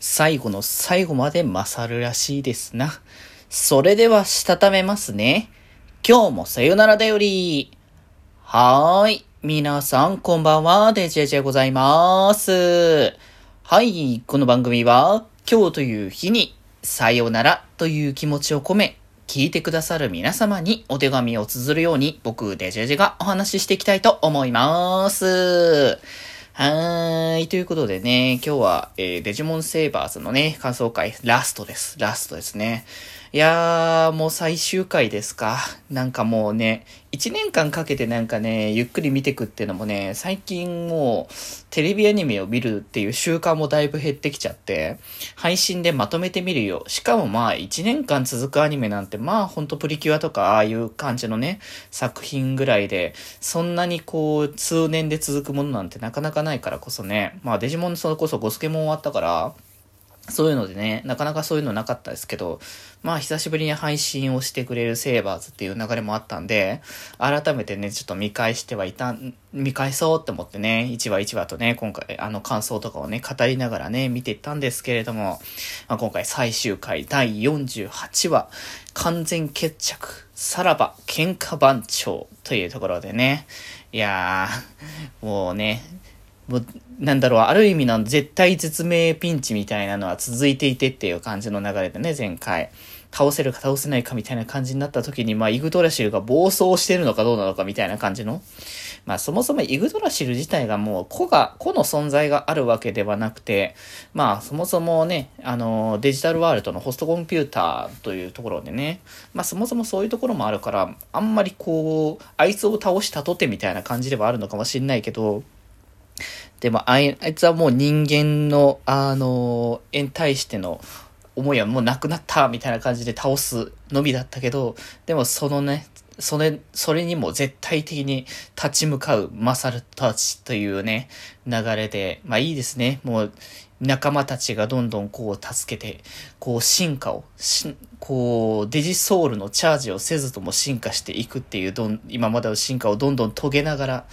最後の最後まで勝るらしいですな。それでは、したためますね。今日もさよならだより。はーい。皆さん、こんばんは。デジェジェございます。はい。この番組は、今日という日に、さよならという気持ちを込め、聞いてくださる皆様にお手紙を綴るように、僕、デジェジェがお話ししていきたいと思います。はーい。ということでね、今日は、えー、デジモンセーバーズのね、感想会、ラストです。ラストですね。いやー、もう最終回ですか。なんかもうね、一年間かけてなんかね、ゆっくり見てくっていうのもね、最近もう、テレビアニメを見るっていう習慣もだいぶ減ってきちゃって、配信でまとめてみるよ。しかもまあ、一年間続くアニメなんて、まあ、ほんとプリキュアとか、ああいう感じのね、作品ぐらいで、そんなにこう、数年で続くものなんてなかなかないからこそね、まあ、デジモンそれこそゴスケモン終わったから、そういうのでね、なかなかそういうのなかったですけど、まあ久しぶりに配信をしてくれるセーバーズっていう流れもあったんで、改めてね、ちょっと見返してはいた、見返そうって思ってね、1話1話とね、今回あの感想とかをね、語りながらね、見ていったんですけれども、まあ、今回最終回第48話、完全決着、さらば喧嘩番長というところでね、いやー、もうね、もう、なんだろう、ある意味の絶対絶命ピンチみたいなのは続いていてっていう感じの流れでね、前回。倒せるか倒せないかみたいな感じになった時に、まあ、イグドラシルが暴走してるのかどうなのかみたいな感じの。まあ、そもそもイグドラシル自体がもう子が、子の存在があるわけではなくて、まあ、そもそもね、あの、デジタルワールドのホストコンピューターというところでね、まあ、そもそもそういうところもあるから、あんまりこう、あいつを倒したとてみたいな感じではあるのかもしれないけど、でもあい、あいつはもう人間の、あの、に対しての思いはもうなくなったみたいな感じで倒すのみだったけど、でもそのね、それ、それにも絶対的に立ち向かうマサルたちというね、流れで、まあいいですね。もう、仲間たちがどんどんこう助けて、こう進化を、しこう、デジソウルのチャージをせずとも進化していくっていう、どん、今までの進化をどんどん遂げながら、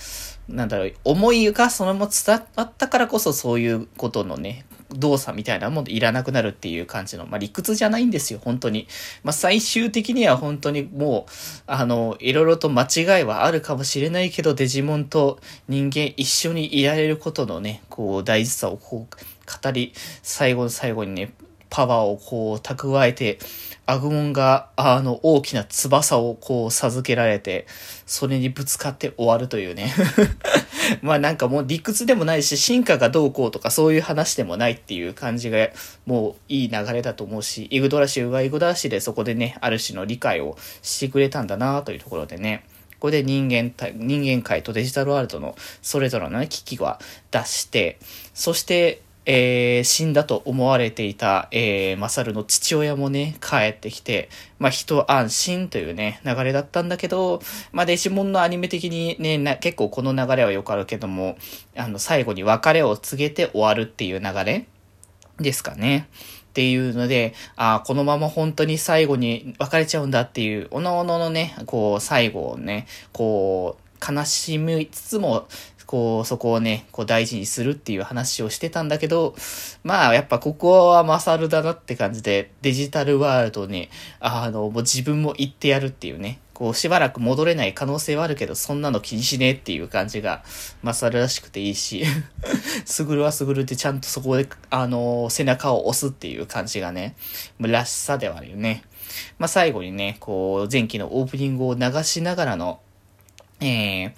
なんだろう、思いがそのまま伝わったからこそそういうことのね、動作みたいなもんいらなくなるっていう感じの、まあ、理屈じゃないんですよ、本当に。まあ、最終的には本当にもう、あの、いろいろと間違いはあるかもしれないけど、デジモンと人間一緒にいられることのね、こう、大事さをこう、語り、最後の最後にね、パワーをこう蓄えて、アグモンが、あの、大きな翼をこう授けられて、それにぶつかって終わるというね まあなんかもう理屈でもないし、進化がどうこうとかそういう話でもないっていう感じが、もういい流れだと思うし、イグドラシウがイグドラシでそこでね、ある種の理解をしてくれたんだなというところでね。これで人間、人間界とデジタルワールドのそれぞれのね、危機は出して、そして、えー、死んだと思われていた、えー、マサルの父親もね、帰ってきて、まあ、一安心というね、流れだったんだけど、まあ、デジモンのアニメ的にね、結構この流れはよくあるけども、あの、最後に別れを告げて終わるっていう流れですかね。っていうので、ああ、このまま本当に最後に別れちゃうんだっていう、おのおののね、こう、最後をね、こう、悲しみつつも、こう、そこをね、こう大事にするっていう話をしてたんだけど、まあ、やっぱここはマサルだなって感じで、デジタルワールドに、あの、もう自分も行ってやるっていうね、こう、しばらく戻れない可能性はあるけど、そんなの気にしねえっていう感じが、マサルらしくていいし、スグルはスグルってちゃんとそこで、あの、背中を押すっていう感じがね、らしさではあるよね。まあ、最後にね、こう、前期のオープニングを流しながらの、えー、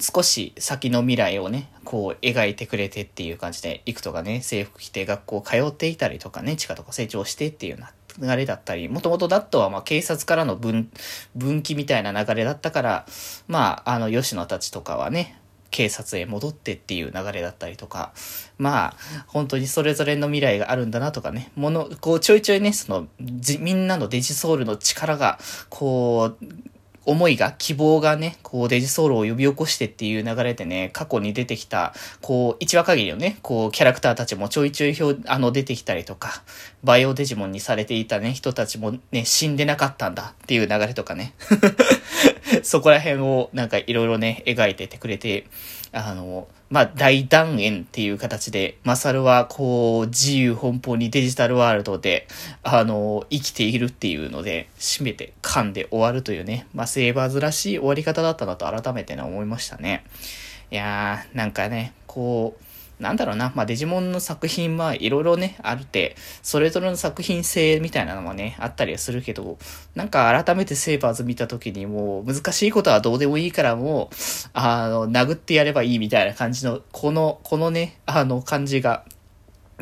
少し先の未来をね、こう描いてくれてっていう感じで、イクトがね、制服着て学校通っていたりとかね、地下とか成長してっていうような流れだったり、もともとダットはまあ警察からの分、分岐みたいな流れだったから、まあ、あの、吉野たちとかはね、警察へ戻ってっていう流れだったりとか、まあ、本当にそれぞれの未来があるんだなとかね、もの、こうちょいちょいね、その、みんなのデジソウルの力が、こう、思いが、希望がね、こう、デジソウルを呼び起こしてっていう流れでね、過去に出てきた、こう、一話限りのね、こう、キャラクターたちもちょいちょい表、あの、出てきたりとか、バイオデジモンにされていたね、人たちもね、死んでなかったんだっていう流れとかね。そこら辺をなんかいろいろね、描いててくれて、あの、まあ、大断言っていう形で、マサルはこう、自由奔放にデジタルワールドで、あの、生きているっていうので、締めて噛んで終わるというね、まあ、セーバーズらしい終わり方だったなと改めてね、思いましたね。いやー、なんかね、こう、なんだろうな、まあ、デジモンの作品はいろいろね、あるって、それぞれの作品性みたいなのもね、あったりはするけど、なんか改めてセーバーズ見た時にもう難しいことはどうでもいいからもう、あの、殴ってやればいいみたいな感じの、この、このね、あの感じが、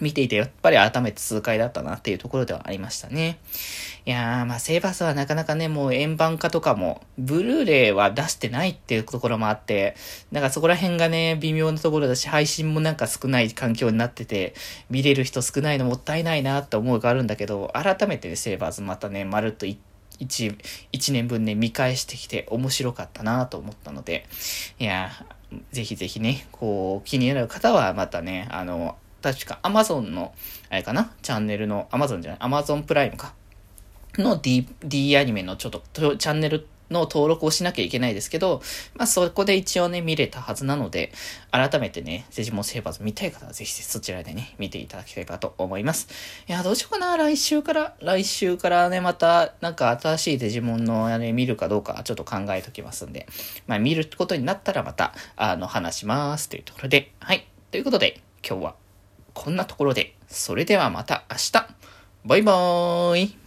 見ていて、やっぱり改めて痛快だったなっていうところではありましたね。いやー、まあ、セーバースはなかなかね、もう円盤化とかも、ブルーレイは出してないっていうところもあって、なんかそこら辺がね、微妙なところだし、配信もなんか少ない環境になってて、見れる人少ないのもったいないなって思うがあるんだけど、改めてね、セーバーズまたね、まるっと1、1年分ね、見返してきて面白かったなと思ったので、いやーぜひぜひね、こう、気になる方はまたね、あの、確か Amazon の、あれかな？チャンネルの、Amazon じゃない ?Amazon プライムか。の D、D アニメのちょっとチャンネルの登録をしなきゃいけないですけど、まあそこで一応ね、見れたはずなので、改めてね、デジモンセーバーズ見たい方はぜひそちらでね、見ていただきたいかと思います。いや、どうしようかな、来週から、来週からね、また、なんか新しいデジモンのあれ見るかどうかちょっと考えときますんで、まあ見ることになったらまた、あの、話しますというところで、はい。ということで、今日はこんなところで、それではまた明日。バイバーイ。